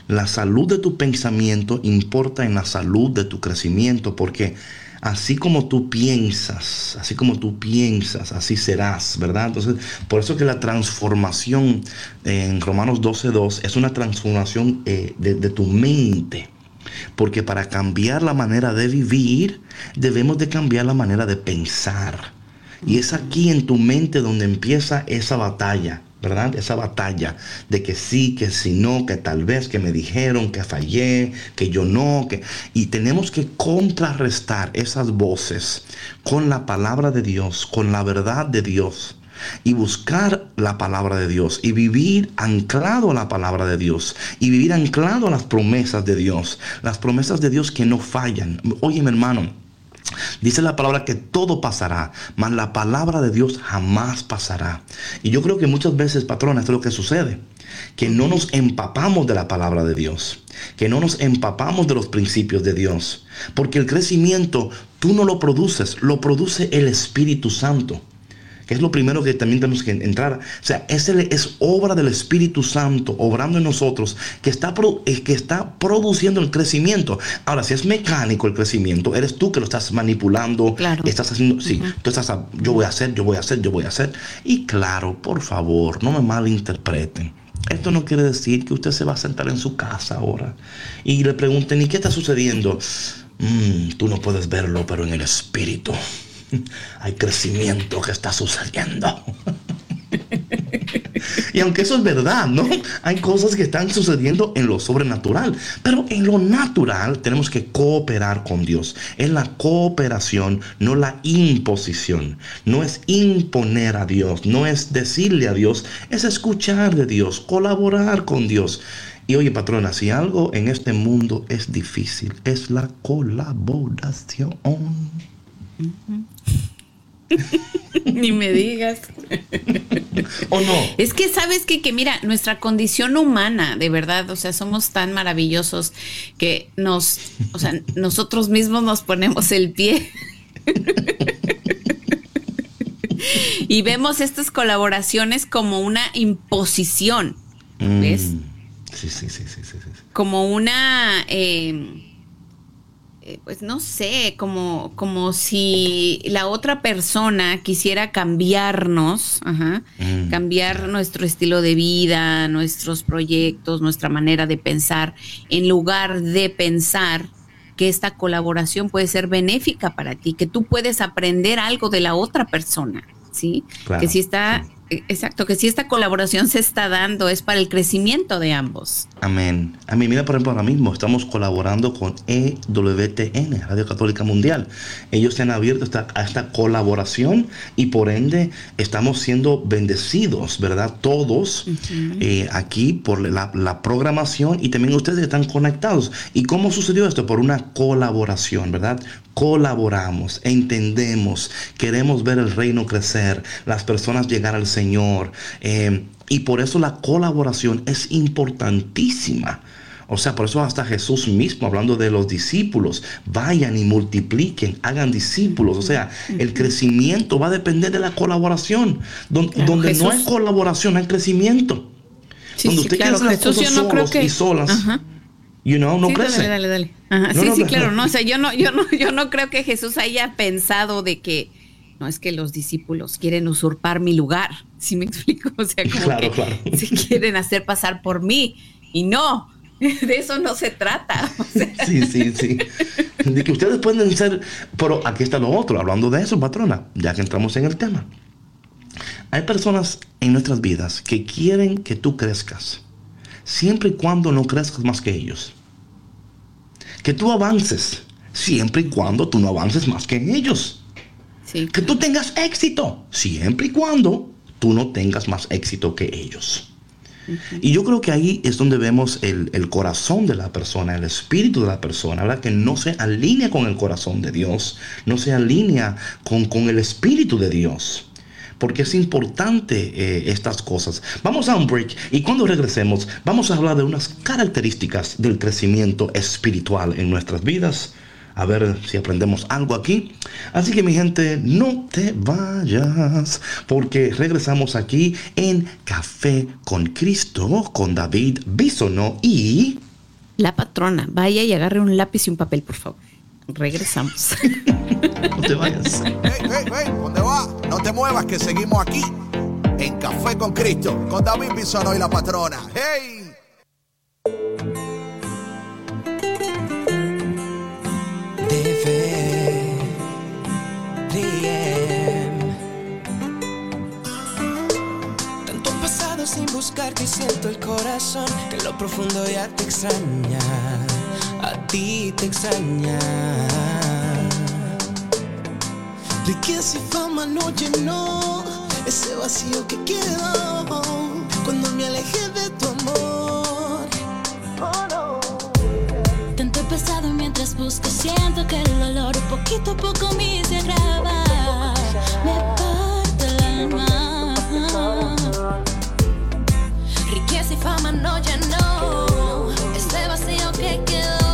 La salud de tu pensamiento importa en la salud de tu crecimiento porque así como tú piensas, así como tú piensas, así serás, ¿verdad? Entonces, por eso que la transformación en Romanos 12.2 es una transformación eh, de, de tu mente. Porque para cambiar la manera de vivir, debemos de cambiar la manera de pensar. Y es aquí en tu mente donde empieza esa batalla, ¿verdad? Esa batalla de que sí, que si no, que tal vez, que me dijeron, que fallé, que yo no, que... Y tenemos que contrarrestar esas voces con la palabra de Dios, con la verdad de Dios y buscar la palabra de Dios y vivir anclado a la palabra de Dios y vivir anclado a las promesas de Dios, las promesas de Dios que no fallan. Oye, mi hermano, Dice la palabra que todo pasará, mas la palabra de Dios jamás pasará. Y yo creo que muchas veces, patrona, esto es lo que sucede. Que no nos empapamos de la palabra de Dios. Que no nos empapamos de los principios de Dios. Porque el crecimiento tú no lo produces, lo produce el Espíritu Santo que es lo primero que también tenemos que entrar. O sea, es, es obra del Espíritu Santo obrando en nosotros que está, eh, que está produciendo el crecimiento. Ahora, si es mecánico el crecimiento, eres tú que lo estás manipulando, claro. estás haciendo, sí, tú estás, yo voy a hacer, yo voy a hacer, yo voy a hacer. Y claro, por favor, no me malinterpreten. Esto no quiere decir que usted se va a sentar en su casa ahora y le pregunten, ¿y qué está sucediendo? Mm, tú no puedes verlo, pero en el espíritu hay crecimiento que está sucediendo. y aunque eso es verdad, ¿no? Hay cosas que están sucediendo en lo sobrenatural, pero en lo natural tenemos que cooperar con Dios. Es la cooperación, no la imposición. No es imponer a Dios, no es decirle a Dios, es escuchar de Dios, colaborar con Dios. Y oye, patrona, si algo en este mundo es difícil, es la colaboración. Ni me digas. ¿O no? Es que sabes que, que, mira, nuestra condición humana, de verdad, o sea, somos tan maravillosos que nos, o sea, nosotros mismos nos ponemos el pie. y vemos estas colaboraciones como una imposición, ¿ves? Mm, sí, sí, sí, sí, sí, sí. Como una... Eh, pues no sé, como, como si la otra persona quisiera cambiarnos, ajá, Mm. cambiar nuestro estilo de vida, nuestros proyectos, nuestra manera de pensar, en lugar de pensar que esta colaboración puede ser benéfica para ti, que tú puedes aprender algo de la otra persona, ¿sí? Claro, que si está, eh, exacto, que si esta colaboración se está dando es para el crecimiento de ambos. Amén. A mí, mira, por ejemplo, ahora mismo estamos colaborando con EWTN, Radio Católica Mundial. Ellos se han abierto esta- a esta colaboración y por ende estamos siendo bendecidos, ¿verdad? Todos eh, aquí por la, la programación y también ustedes están conectados. ¿Y cómo sucedió esto? Por una colaboración, ¿verdad? Colaboramos, entendemos, queremos ver el reino crecer, las personas llegar al Señor. eh, y por eso la colaboración es importantísima. O sea, por eso hasta Jesús mismo, hablando de los discípulos, vayan y multipliquen, hagan discípulos. O sea, el crecimiento va a depender de la colaboración. Don- Claro, donde no hay colaboración, hay crecimiento. Sí, donde sí, usted claro, quiere hacer las Jesús, cosas yo no creo solos que- y solas, Ajá. you know, no Sí, crece. Dale, dale, dale. Ajá, No, sí, no, sí, claro. No, o sea, yo no, yo no, yo no creo que Jesús haya pensado de que no es que los discípulos quieren usurpar mi lugar. ¿Sí me explico? O sea, como Claro, que claro. se quieren hacer pasar por mí. Y no, de eso no se trata. O sea, Sí, sí, sí. De que ustedes pueden ser, pero aquí está lo otro, hablando de eso, patrona, ya que entramos en el tema. Hay personas en nuestras vidas que quieren que tú crezcas, siempre y cuando no crezcas más que ellos. Que tú avances, siempre y cuando tú no avances más que ellos. sí, Que tú tengas éxito, siempre y cuando tú no tengas más éxito que ellos. Y yo creo que ahí es donde vemos el, el corazón de la persona, el espíritu de la persona, ¿verdad? Que no se alinea con el corazón de Dios, no se alinea con, con el espíritu de Dios. Porque es importante eh, estas cosas. Vamos a un break y cuando regresemos vamos a hablar de unas características del crecimiento espiritual en nuestras vidas. A ver si aprendemos algo aquí. Así que mi gente, no te vayas, porque regresamos aquí en Café con Cristo, con David Bisono y... la patrona, vaya y agarre un lápiz y un papel, por favor. Regresamos. No te vayas. Hey, hey, hey, ¿dónde va? No te muevas que seguimos aquí en Café con Cristo, con David Bisono y la patrona. ¡Hey! Buscar que siento el corazón que en lo profundo ya te extraña, a ti te extraña. Riqueza y fama no llenó ese vacío que quedó cuando me alejé de tu amor. Tanto he pasado mientras busco, siento que el dolor poquito a poco me se agrava. Me parte el alma. Y fama no llenó ese vacío que quedó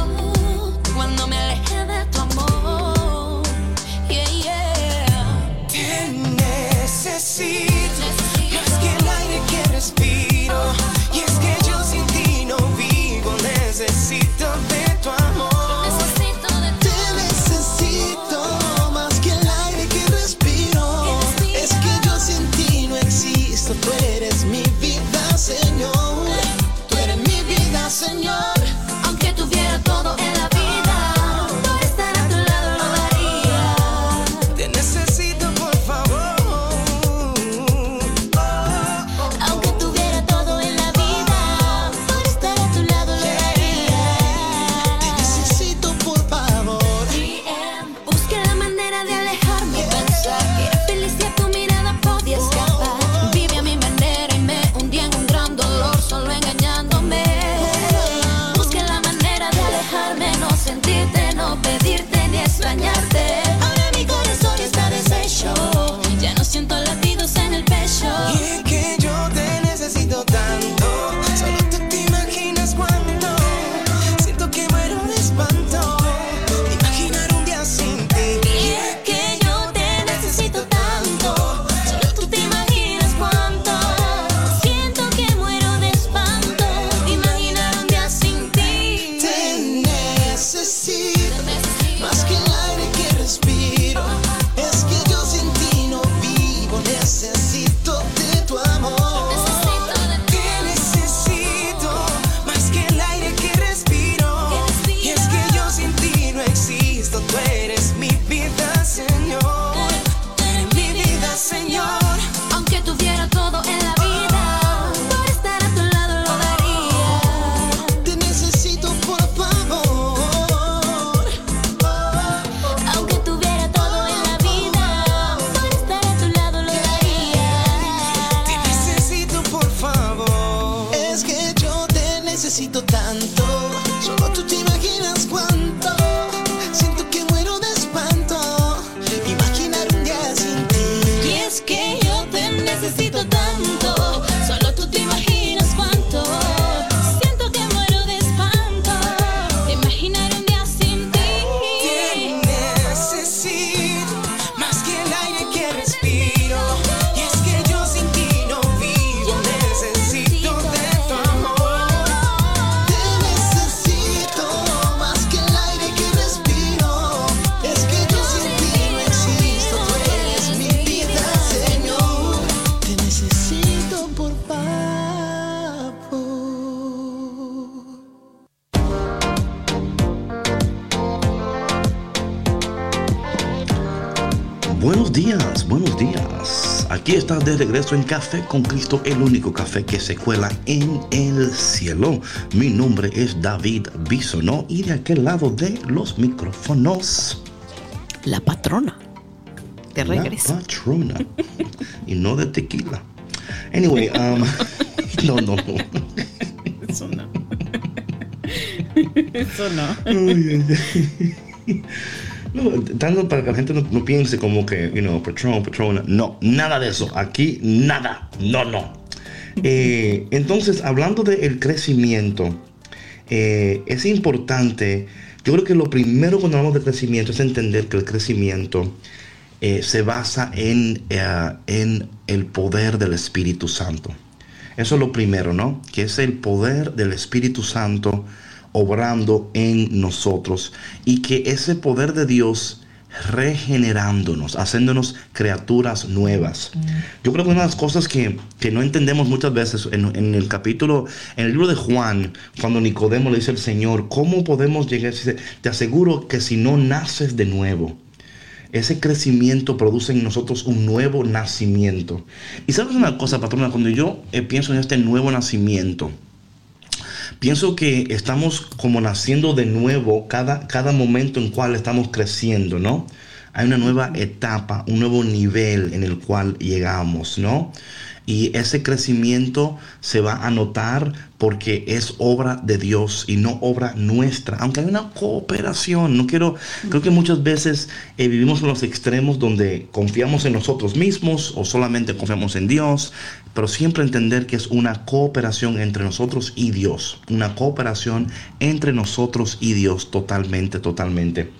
de regreso en Café con Cristo, el único café que se cuela en el cielo. Mi nombre es David Bisonó y de aquel lado de los micrófonos, La patrona. De la regreso. patrona. y no de tequila. Anyway, um, no, no, no. Eso no. Eso no. No, tanto para que la gente no, piense como que, you know, Patron, Patrona. No, nada de eso. Aquí, nada. No, no. Eh, entonces, hablando del crecimiento, eh, es importante. Yo creo que lo primero cuando hablamos de crecimiento es entender que el crecimiento eh, se basa en, en el poder del Espíritu Santo. Eso es lo primero, ¿no? Que es el poder del Espíritu Santo obrando en nosotros y que ese poder de Dios regenerándonos, haciéndonos criaturas nuevas. Yo creo que una de las cosas que, que no entendemos muchas veces en, el capítulo, en el libro de Juan, cuando Nicodemo le dice al Señor, ¿cómo podemos llegar? Te aseguro que si no naces de nuevo, ese crecimiento produce en nosotros un nuevo nacimiento. Y sabes una cosa, patrona, cuando yo eh, pienso en este nuevo nacimiento, pienso que estamos como naciendo de nuevo cada, cada momento en cual estamos creciendo, ¿no? Hay una nueva etapa, un nuevo nivel en el cual llegamos, ¿no? Y ese crecimiento se va a notar porque es obra de Dios y no obra nuestra. Aunque hay una cooperación, no quiero, creo que muchas veces eh, vivimos en los extremos donde confiamos en nosotros mismos o solamente confiamos en Dios, pero siempre entender que es una cooperación entre nosotros y Dios. Una cooperación entre nosotros y Dios totalmente, totalmente.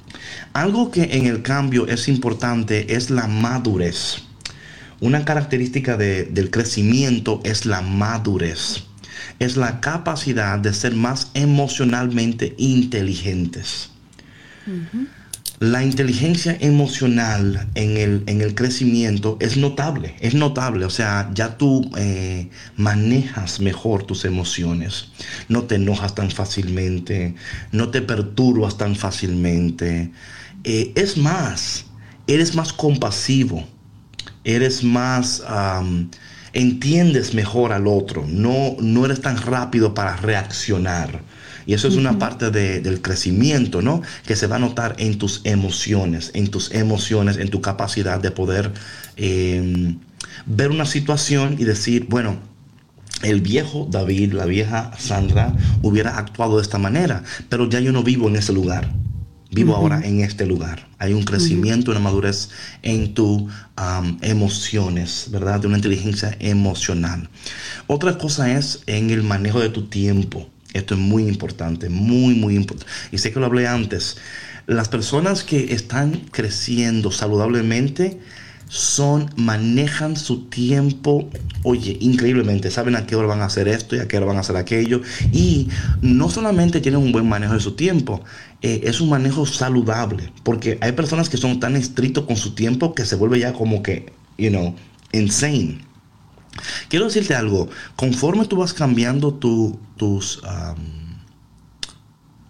Algo que en el cambio es importante es la madurez. Una característica de- del crecimiento es la madurez. Es la capacidad de ser más emocionalmente inteligentes. La inteligencia emocional en el, en el crecimiento es notable, es notable. O sea, ya tú eh, manejas mejor tus emociones. No te enojas tan fácilmente, no te perturbas tan fácilmente. Eh, es más, eres más compasivo eres más, entiendes mejor al otro, no, no eres tan rápido para reaccionar. Y eso es una parte de- del crecimiento, ¿no? Que se va a notar en tus emociones, en tus emociones, en tu capacidad de poder em, ver una situación y decir, bueno, el viejo David, la vieja Sandra hubiera actuado de esta manera, pero ya yo no vivo en ese lugar. Vivo ahora en este lugar. Hay un crecimiento, una madurez en tus emociones, ¿verdad? De una inteligencia emocional. Otra cosa es en el manejo de tu tiempo. Esto es muy importante, muy, muy importante. Y sé que lo hablé antes. Las personas que están creciendo saludablemente son, manejan su tiempo, oye, increíblemente, saben a qué hora van a hacer esto y a qué hora van a hacer aquello. Y no solamente tienen un buen manejo de su tiempo, eh, es un manejo saludable, porque hay personas que son tan estrictos con su tiempo que se vuelve ya como que, you know, insane. Quiero decirte algo, conforme tú vas cambiando tu- tus, um,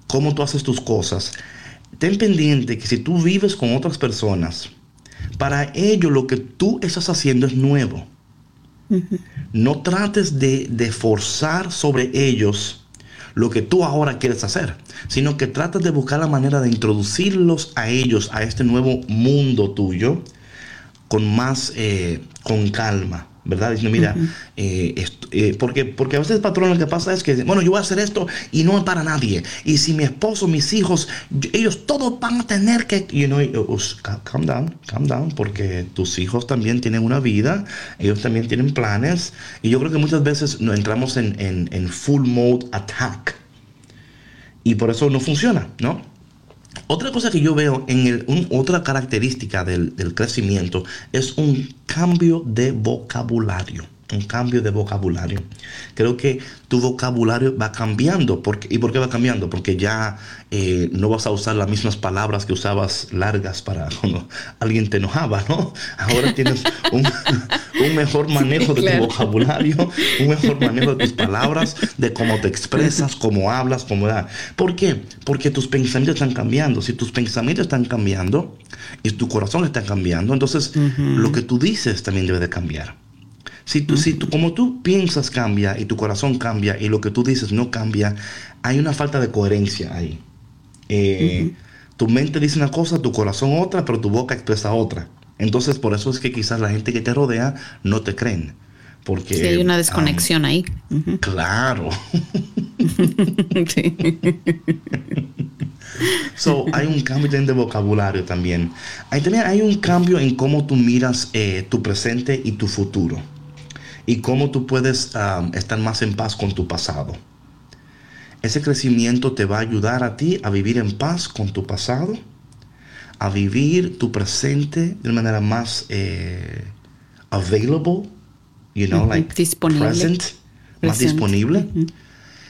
cómo tú haces tus cosas, ten pendiente que si tú vives con otras personas, para ello lo que tú estás haciendo es nuevo. No trates de, de forzar sobre ellos lo que tú ahora quieres hacer, sino que trates de buscar la manera de introducirlos a ellos, a este nuevo mundo tuyo, con más, eh, con calma, ¿verdad? Diciendo, mira, eh, esto- eh, porque, porque a veces, patrón, lo que pasa es que, bueno, yo voy a hacer esto y no es para nadie. Y si mi esposo, mis hijos, yo- ellos todos van a tener que, you know, uh, uh, ca- calm down, calm down, porque tus hijos también tienen una vida, ellos también tienen planes. Y yo creo que muchas veces no entramos en, en, en full mode attack. Y por eso no funciona, ¿no? Otra cosa que yo veo en el, otra característica del crecimiento es un cambio de vocabulario. Un cambio de vocabulario. Creo que tu vocabulario va cambiando. Porque, ¿Y por qué va cambiando? Porque ya eh, no vas a usar las mismas palabras que usabas largas para cuando alguien te enojaba, ¿no? Ahora tienes un, un mejor manejo de claro. tu vocabulario, un mejor manejo de tus palabras, de cómo te expresas, cómo hablas, cómo da. ¿Por qué? Porque tus pensamientos están cambiando. Si tus pensamientos están cambiando y tu corazón está cambiando, entonces lo que tú dices también debe de cambiar. Si tú, si tú, como tú piensas cambia y tu corazón cambia y lo que tú dices no cambia, hay una falta de coherencia ahí. Eh, Tu mente dice una cosa, tu corazón otra, pero tu boca expresa otra. Entonces, por eso es que quizás la gente que te rodea no te creen. Porque Sí, hay una um, desconexión ahí. Ujú. claro. Sí. So, hay un cambio de vocabulario también. Hay, también hay un cambio en cómo tú miras eh, tu presente y tu futuro. Y cómo tú puedes um, estar más en paz con tu pasado. Ese crecimiento te va a ayudar a ti a vivir en paz con tu pasado, a vivir tu presente de una manera más eh, available, you know, like disponible. present, más disponible,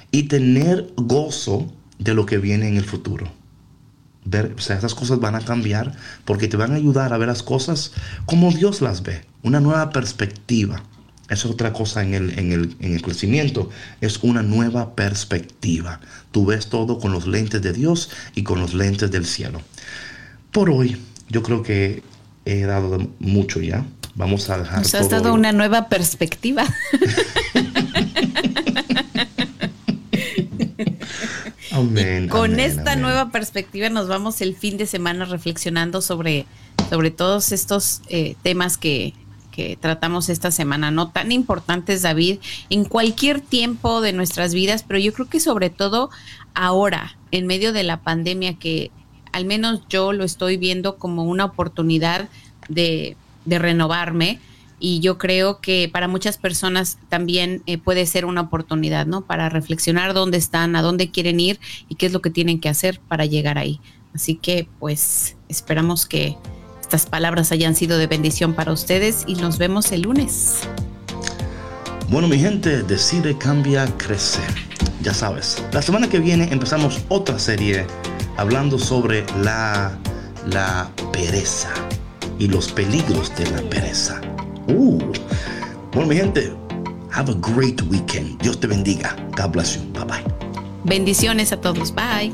y tener gozo de lo que viene en el futuro. Ver, o sea, esas cosas van a cambiar porque te van a ayudar a ver las cosas como Dios las ve, una nueva perspectiva. Es otra cosa en el, en, el, en el crecimiento, es una nueva perspectiva. Tú ves todo con los lentes de Dios y con los lentes del cielo. Por hoy, yo creo que he dado mucho ya. Vamos a dejar Nos has todo- dado una nueva perspectiva. Amén, Con amén, esta amén. nueva perspectiva nos vamos el fin de semana reflexionando sobre, sobre todos estos eh, temas que, que tratamos esta semana, no tan importantes, David, en cualquier tiempo de nuestras vidas, pero yo creo que sobre todo ahora, en medio de la pandemia, que al menos yo lo estoy viendo como una oportunidad de, de renovarme. Y yo creo que para muchas personas también eh, puede ser una oportunidad, ¿no? Para reflexionar dónde están, a dónde quieren ir y qué es lo que tienen que hacer para llegar ahí. Así que, pues, esperamos que estas palabras hayan sido de bendición para ustedes y nos vemos el lunes. Bueno, mi gente, decide, cambia, crece. Ya sabes, la semana que viene empezamos otra serie hablando sobre la, la pereza y los peligros de la pereza. Uh. Bueno, mi gente, have a great weekend. Dios te bendiga. God bless you. Bye bye. Bendiciones a todos. Bye.